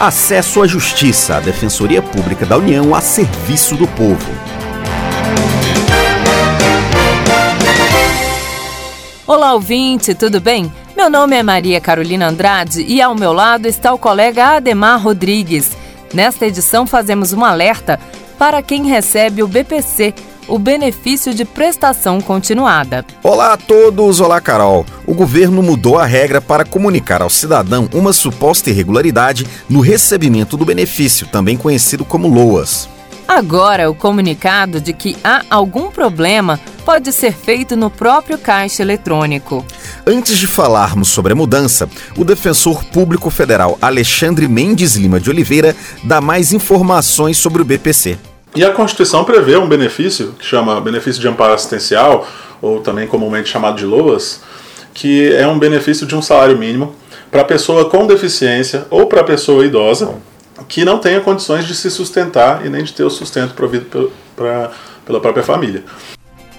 Acesso à Justiça, a Defensoria Pública da União a serviço do povo. Olá, ouvinte, tudo bem? Meu nome é Maria Carolina Andrade e ao meu lado está o colega Ademar Rodrigues. Nesta edição, fazemos um alerta para quem recebe o BPC, o benefício de prestação continuada. Olá a todos, olá Carol. O governo mudou a regra para comunicar ao cidadão uma suposta irregularidade no recebimento do benefício, também conhecido como LOAS. Agora, o comunicado de que há algum problema pode ser feito no próprio caixa eletrônico. Antes de falarmos sobre a mudança, o defensor público federal Alexandre Mendes Lima de Oliveira dá mais informações sobre o BPC. E a Constituição prevê um benefício que chama benefício de amparo assistencial, ou também comumente chamado de LOAS, que é um benefício de um salário mínimo para pessoa com deficiência ou para pessoa idosa que não tenha condições de se sustentar e nem de ter o sustento provido pelo, pra, pela própria família.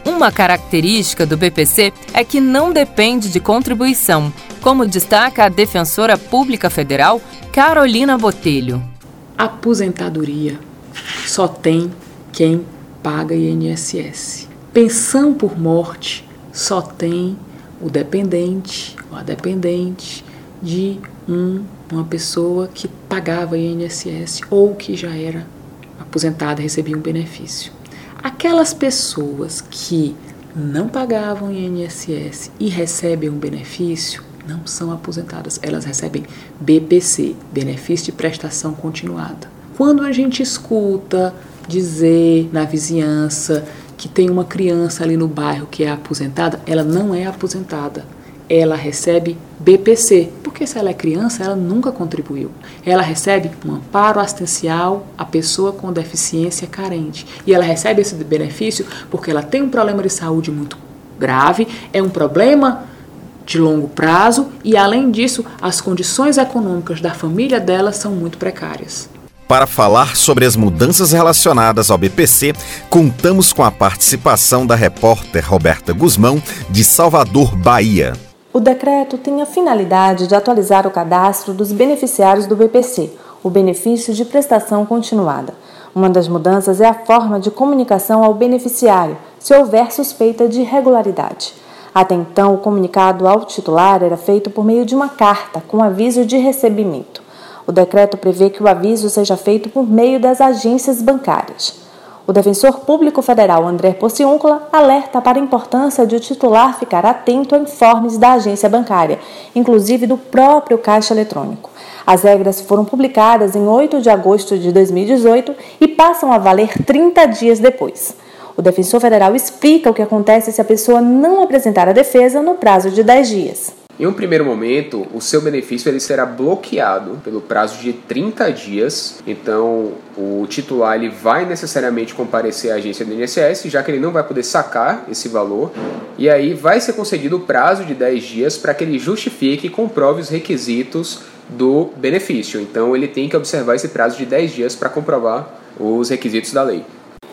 Uma característica do BPC é que não depende de contribuição, como destaca a defensora pública federal Carolina Botelho. Aposentadoria só tem quem paga INSS. Pensão por morte só tem o dependente ou a dependente de um, uma pessoa que pagava INSS ou que já era aposentada e recebia um benefício. Aquelas pessoas que não pagavam INSS e recebem um benefício não são aposentadas, elas recebem BPC, benefício de prestação continuada. Quando a gente escuta dizer na vizinhança que tem uma criança ali no bairro que é aposentada, ela não é aposentada ela recebe BPC, porque se ela é criança, ela nunca contribuiu. Ela recebe um amparo assistencial à pessoa com deficiência carente. E ela recebe esse benefício porque ela tem um problema de saúde muito grave, é um problema de longo prazo e, além disso, as condições econômicas da família dela são muito precárias. Para falar sobre as mudanças relacionadas ao BPC, contamos com a participação da repórter Roberta Guzmão, de Salvador, Bahia. O decreto tem a finalidade de atualizar o cadastro dos beneficiários do BPC, o benefício de prestação continuada. Uma das mudanças é a forma de comunicação ao beneficiário, se houver suspeita de irregularidade. Até então, o comunicado ao titular era feito por meio de uma carta com aviso de recebimento. O decreto prevê que o aviso seja feito por meio das agências bancárias. O defensor público federal André Pociúncula alerta para a importância de o titular ficar atento a informes da agência bancária, inclusive do próprio caixa eletrônico. As regras foram publicadas em 8 de agosto de 2018 e passam a valer 30 dias depois. O defensor federal explica o que acontece se a pessoa não apresentar a defesa no prazo de 10 dias. Em um primeiro momento, o seu benefício ele será bloqueado pelo prazo de 30 dias. Então, o titular ele vai necessariamente comparecer à agência do INSS, já que ele não vai poder sacar esse valor. E aí vai ser concedido o prazo de 10 dias para que ele justifique e comprove os requisitos do benefício. Então, ele tem que observar esse prazo de 10 dias para comprovar os requisitos da lei.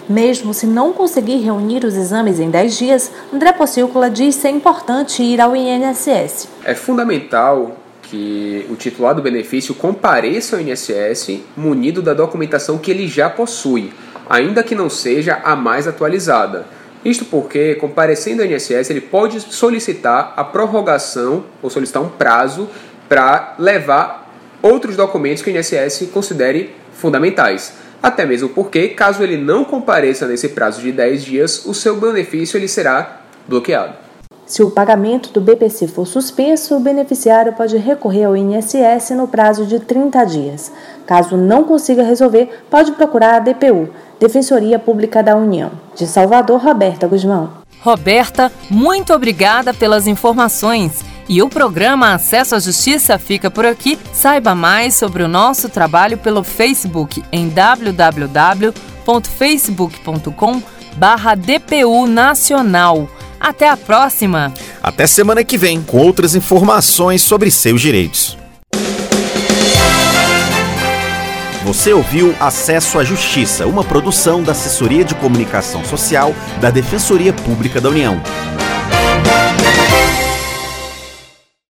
Mesmo se não conseguir reunir os exames em 10 dias, André Pocílcola diz ser importante ir ao INSS. É fundamental que o titular do benefício compareça ao INSS munido da documentação que ele já possui, ainda que não seja a mais atualizada. Isto porque, comparecendo ao INSS, ele pode solicitar a prorrogação ou solicitar um prazo para levar outros documentos que o INSS considere fundamentais. Até mesmo porque, caso ele não compareça nesse prazo de 10 dias, o seu benefício ele será bloqueado. Se o pagamento do BPC for suspenso, o beneficiário pode recorrer ao INSS no prazo de 30 dias. Caso não consiga resolver, pode procurar a DPU, Defensoria Pública da União. De Salvador, Roberta Guzmão. Roberta, muito obrigada pelas informações. E o programa Acesso à Justiça fica por aqui. Saiba mais sobre o nosso trabalho pelo Facebook em www.facebook.com DPU Nacional. Até a próxima! Até semana que vem com outras informações sobre seus direitos. Você ouviu Acesso à Justiça, uma produção da Assessoria de Comunicação Social da Defensoria Pública da União.